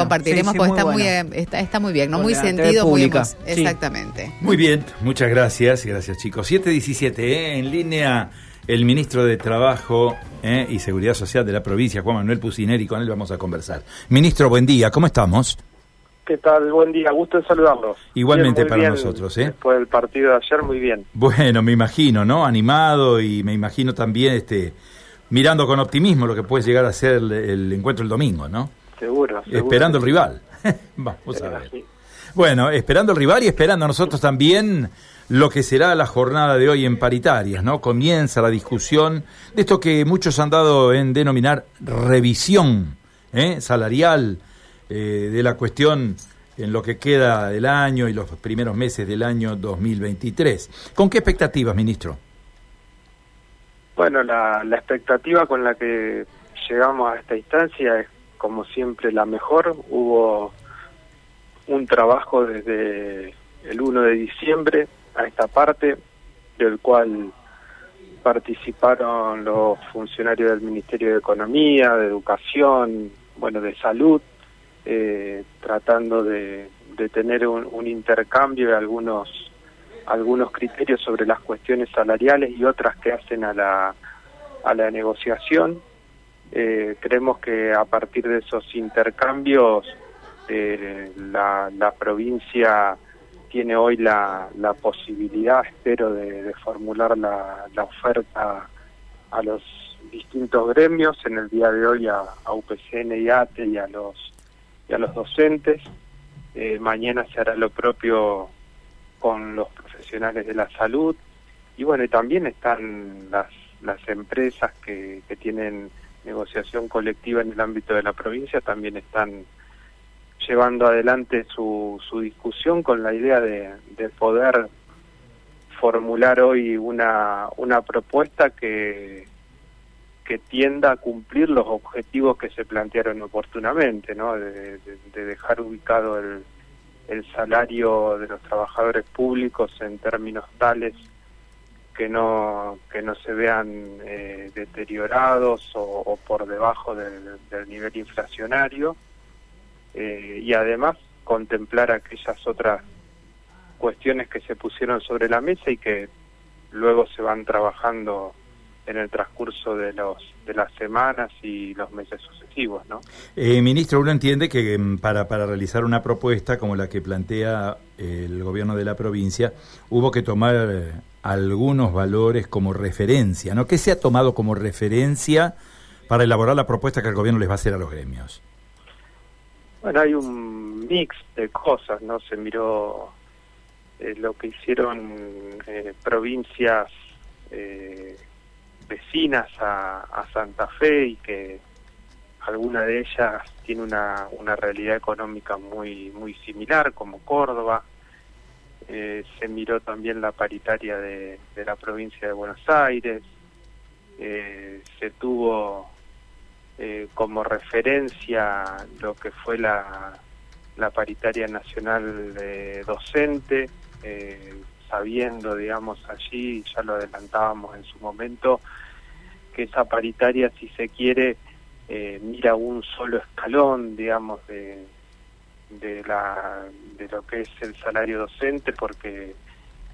compartiremos porque está, muy, está, está, muy bien, ¿no? muy sentido, muy Exactamente. Muy bien, muchas gracias, gracias chicos. 717, ¿eh? en línea el ministro de Trabajo ¿eh? y Seguridad Social de la provincia, Juan Manuel Pusineri, con él vamos a conversar. Ministro, buen día, ¿cómo estamos? ¿Qué tal? Buen día, gusto en saludarlos. Igualmente para nosotros, ¿eh? Después del partido de ayer, muy bien. Bueno, me imagino, ¿no? Animado y me imagino también este mirando con optimismo lo que puede llegar a ser el, encuentro el domingo, ¿no? Seguro, Esperando el rival. Vamos a ver. Bueno, esperando el rival y esperando nosotros también lo que será la jornada de hoy en paritarias, ¿no? Comienza la discusión de esto que muchos han dado en denominar revisión ¿eh? salarial eh, de la cuestión en lo que queda del año y los primeros meses del año 2023. ¿Con qué expectativas, ministro? Bueno, la, expectativa con la que llegamos a esta instancia es, como siempre, la mejor. Hubo un trabajo desde el 1 de diciembre a esta parte, del cual participaron los funcionarios del Ministerio de Economía, de Educación, bueno, de Salud, eh, tratando de, tener un, intercambio de algunos algunos criterios sobre las cuestiones salariales y otras que hacen a la, a la negociación. Eh, creemos que a partir de esos intercambios eh, la, la, provincia tiene hoy la, la posibilidad, espero, de, formular la, la, oferta a los distintos gremios, en el día de hoy a, a UPCN y ATE y a los a los docentes. Eh, mañana se hará lo propio con los profesionales de la salud. Y bueno, y también están las, las empresas que, que tienen negociación colectiva en el ámbito de la provincia, también están llevando adelante su, su discusión con la idea de, de poder formular hoy una, una propuesta que, que tienda a cumplir los objetivos que se plantearon oportunamente, ¿no? de, dejar ubicado el, el, salario de los trabajadores públicos en términos tales que no que no se vean eh, deteriorados o, por debajo del, nivel inflacionario eh, y además contemplar aquellas otras cuestiones que se pusieron sobre la mesa y que luego se van trabajando en el transcurso de los de las semanas y los meses sucesivos, ¿no? Eh, ministro, uno entiende que mm, para, para realizar una propuesta como la que plantea el gobierno de la provincia, hubo que tomar eh, algunos valores como referencia, ¿no? ¿Qué se ha tomado como referencia para elaborar la propuesta que el gobierno les va a hacer a los gremios? Bueno, hay un mix de cosas, ¿no? Se miró eh, lo que hicieron eh, provincias eh, vecinas a, Santa Fe y que alguna de ellas tiene una, una realidad económica muy muy similar como Córdoba eh, se miró también la paritaria de, la provincia de Buenos Aires eh, se tuvo eh, como referencia lo que fue la, la paritaria nacional de docente sabiendo, digamos, allí, ya lo adelantábamos en su momento, que esa paritaria, si se quiere, eh, mira un solo escalón, digamos, de, de, la, de lo que es el salario docente, porque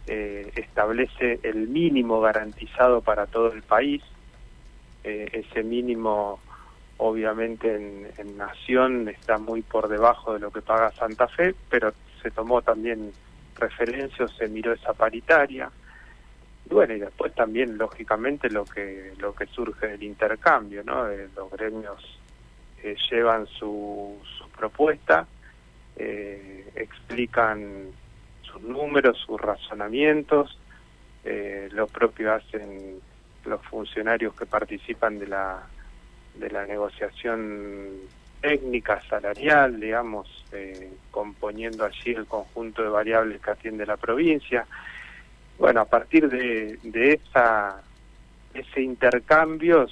eh, establece el mínimo garantizado para todo el país. Eh, ese mínimo, obviamente, en, Nación está muy por debajo de lo que paga Santa Fe, pero se tomó también referencia se miró esa paritaria. Bueno, y después también, lógicamente, lo que, lo que surge del intercambio, ¿no? Eh, los gremios llevan su propuesta, eh, explican sus números, sus razonamientos, lo propio hacen los funcionarios que participan de la, de la negociación técnica salarial, digamos, eh, componiendo allí el conjunto de variables que atiende la provincia. Bueno, a partir de, de esa, ese intercambio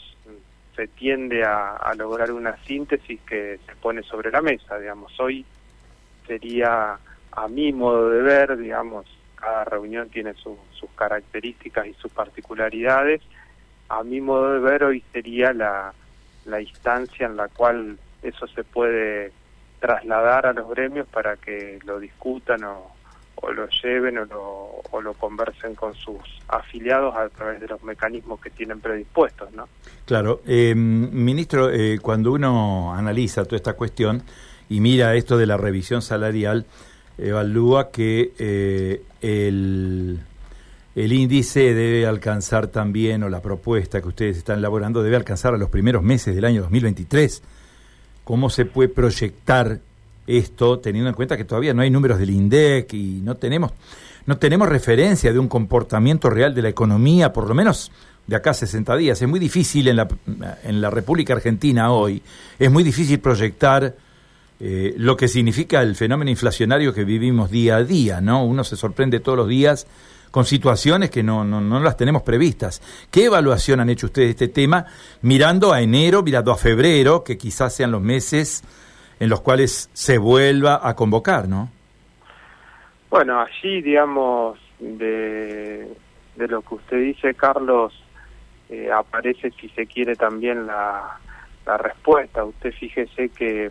se tiende a, lograr una síntesis que se pone sobre la mesa, digamos. Hoy sería, a mi modo de ver, digamos, cada reunión tiene sus características y sus particularidades. A mi modo de ver, hoy sería la, la instancia en la cual eso se puede trasladar a los gremios para que lo discutan o, o lo lleven o lo, o lo conversen con sus afiliados a través de los mecanismos que tienen predispuestos, ¿no? Claro, eh, ministro, eh, cuando uno analiza toda esta cuestión y mira esto de la revisión salarial, evalúa que eh, el, el índice debe alcanzar también, o la propuesta que ustedes están elaborando, debe alcanzar a los primeros meses del año 2023. ¿Cómo se puede proyectar esto teniendo en cuenta que todavía no hay números del INDEC y no tenemos, no tenemos referencia de un comportamiento real de la economía, por lo menos de acá a 60 días? Es muy difícil en la, en la República Argentina hoy, es muy difícil proyectar eh, lo que significa el fenómeno inflacionario que vivimos día a día, ¿no? Uno se sorprende todos los días con situaciones que no, no, no las tenemos previstas. ¿Qué evaluación han hecho ustedes de este tema mirando a enero, mirando a febrero, que quizás sean los meses en los cuales se vuelva a convocar, ¿no? Bueno, allí, digamos, de, de lo que usted dice, Carlos, eh, aparece, si se quiere, también la, la respuesta. Usted fíjese que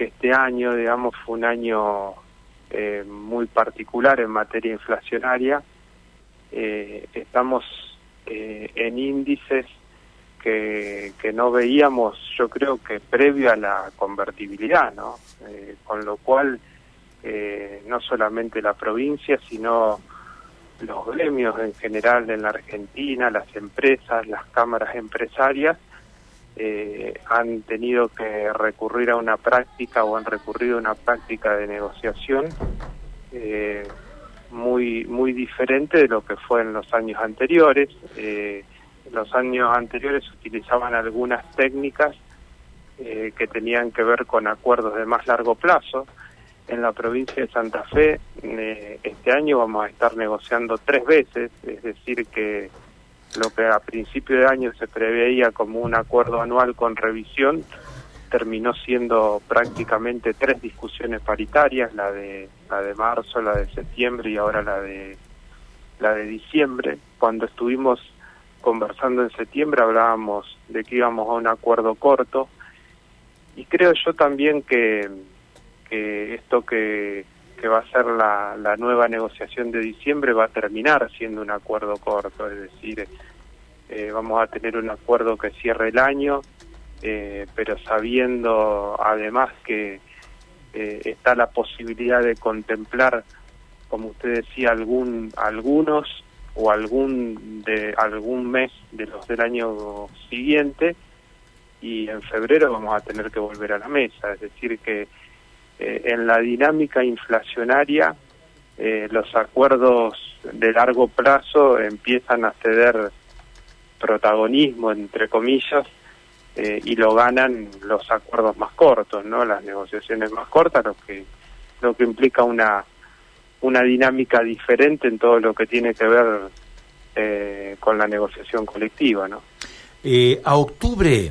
que este año, digamos, fue un año eh, muy particular en materia inflacionaria. Eh, estamos eh, en índices que, que no veíamos, yo creo que previo a la convertibilidad, ¿no? con lo cual, no solamente la provincia, sino los gremios en general en la Argentina, las empresas, las cámaras empresarias, eh, han tenido que recurrir a una práctica o han recurrido a una práctica de negociación eh, muy muy diferente de lo que fue en los años anteriores. Eh, en los años anteriores utilizaban algunas técnicas eh, que tenían que ver con acuerdos de más largo plazo. En la provincia de Santa Fe este año vamos a estar negociando tres veces, es decir que lo que a principio de año se preveía como un acuerdo anual con revisión terminó siendo prácticamente tres discusiones paritarias, la de la de marzo, la de septiembre y ahora la de la de diciembre. Cuando estuvimos conversando en septiembre hablábamos de que íbamos a un acuerdo corto y creo yo también que, que esto que que va a ser la, la nueva negociación de diciembre va a terminar siendo un acuerdo corto, es decir, eh, vamos a tener un acuerdo que cierre el año, eh, pero sabiendo además que eh, está la posibilidad de contemplar, como usted decía, algún algunos o algún de algún mes de los del año siguiente y en febrero vamos a tener que volver a la mesa, es decir que eh, en la dinámica inflacionaria eh, los acuerdos de largo plazo empiezan a ceder protagonismo, entre comillas, eh, y lo ganan los acuerdos más cortos, ¿no? Las negociaciones más cortas, lo que lo que implica una una dinámica diferente en todo lo que tiene que ver con la negociación colectiva, ¿no? a octubre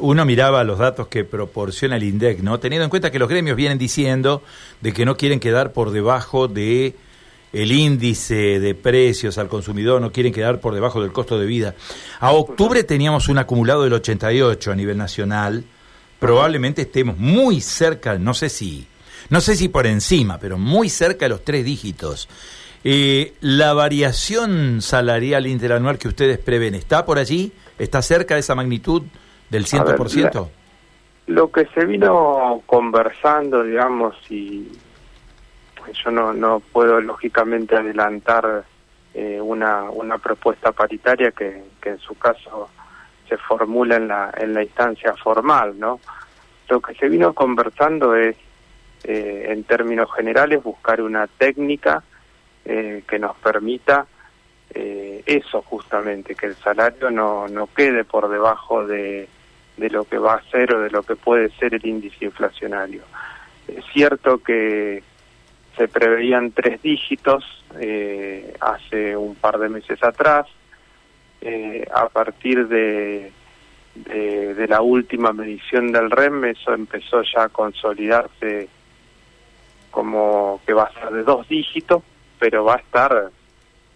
uno miraba los datos que proporciona el INDEC, ¿no? Teniendo en cuenta que los gremios vienen diciendo de que no quieren quedar por debajo de el índice de precios al consumidor, no quieren quedar por debajo del costo de vida. A octubre teníamos un acumulado del 88 a nivel nacional. Probablemente estemos muy cerca, no sé si, no sé si por encima, pero muy cerca de los tres dígitos. Eh, la variación salarial interanual que ustedes prevén, ¿está por allí? ¿Está cerca de esa magnitud? Del 100%? lo que se vino conversando, digamos, y yo no, no puedo lógicamente adelantar eh, una, una propuesta paritaria que, que en su caso se formula en la, en la instancia formal, ¿no? Lo que se vino conversando es, eh, en términos generales, buscar una técnica eh, que nos permita eso justamente, que el salario no, no quede por debajo de de lo que va a ser o de lo que puede ser el índice inflacionario. Es cierto que se preveían tres dígitos eh, hace un par de meses atrás, eh, a partir de, de, la última medición del REM, eso empezó ya a consolidarse como que va a ser de dos dígitos, pero va a estar,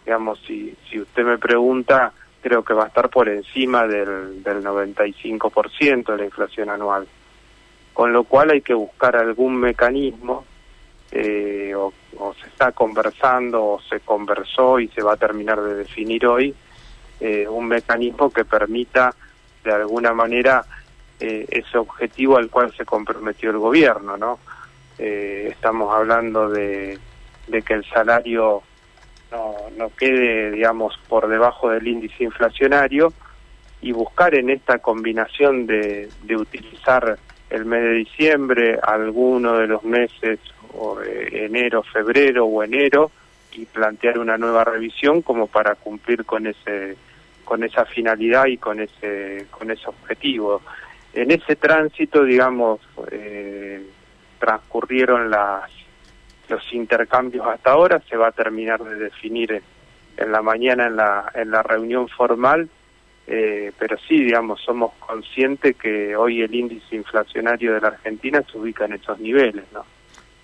digamos, si, si usted me pregunta, creo que va a estar por encima del, del 95% de la inflación anual. con lo cual hay que buscar algún mecanismo eh, o, se está conversando o se conversó y se va a terminar de definir hoy eh, un mecanismo que permita de alguna manera eh, ese objetivo al cual se comprometió el gobierno, ¿no? estamos hablando de que el salario no, no quede, digamos, por debajo del índice inflacionario y buscar en esta combinación de, de utilizar el mes de diciembre, alguno de los meses, o enero, febrero o enero, y plantear una nueva revisión como para cumplir con ese con esa finalidad y con ese con ese objetivo. En ese tránsito, digamos, eh, transcurrieron las los intercambios hasta ahora, se va a terminar de definir en la mañana en la en la reunión formal eh, pero sí, digamos, somos conscientes que hoy el índice inflacionario de la Argentina se ubica en esos niveles, ¿no?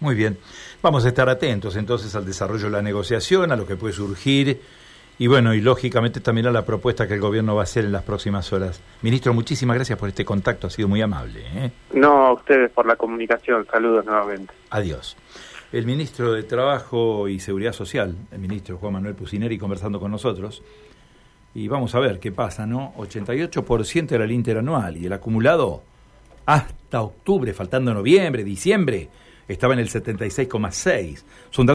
Muy bien. Vamos a estar atentos entonces al desarrollo de la negociación, a lo que puede surgir y bueno, y lógicamente también a la propuesta que el gobierno va a hacer en las próximas horas. Ministro, muchísimas gracias por este contacto, ha sido muy amable. ¿eh? No, a ustedes por la comunicación, saludos nuevamente. Adiós. El ministro de Trabajo y Seguridad Social, el ministro Juan Manuel Pusineri, conversando con nosotros. Y vamos a ver qué pasa, ¿no? 88% era el interanual y el acumulado hasta octubre, faltando noviembre, diciembre, estaba en el 76,6. Son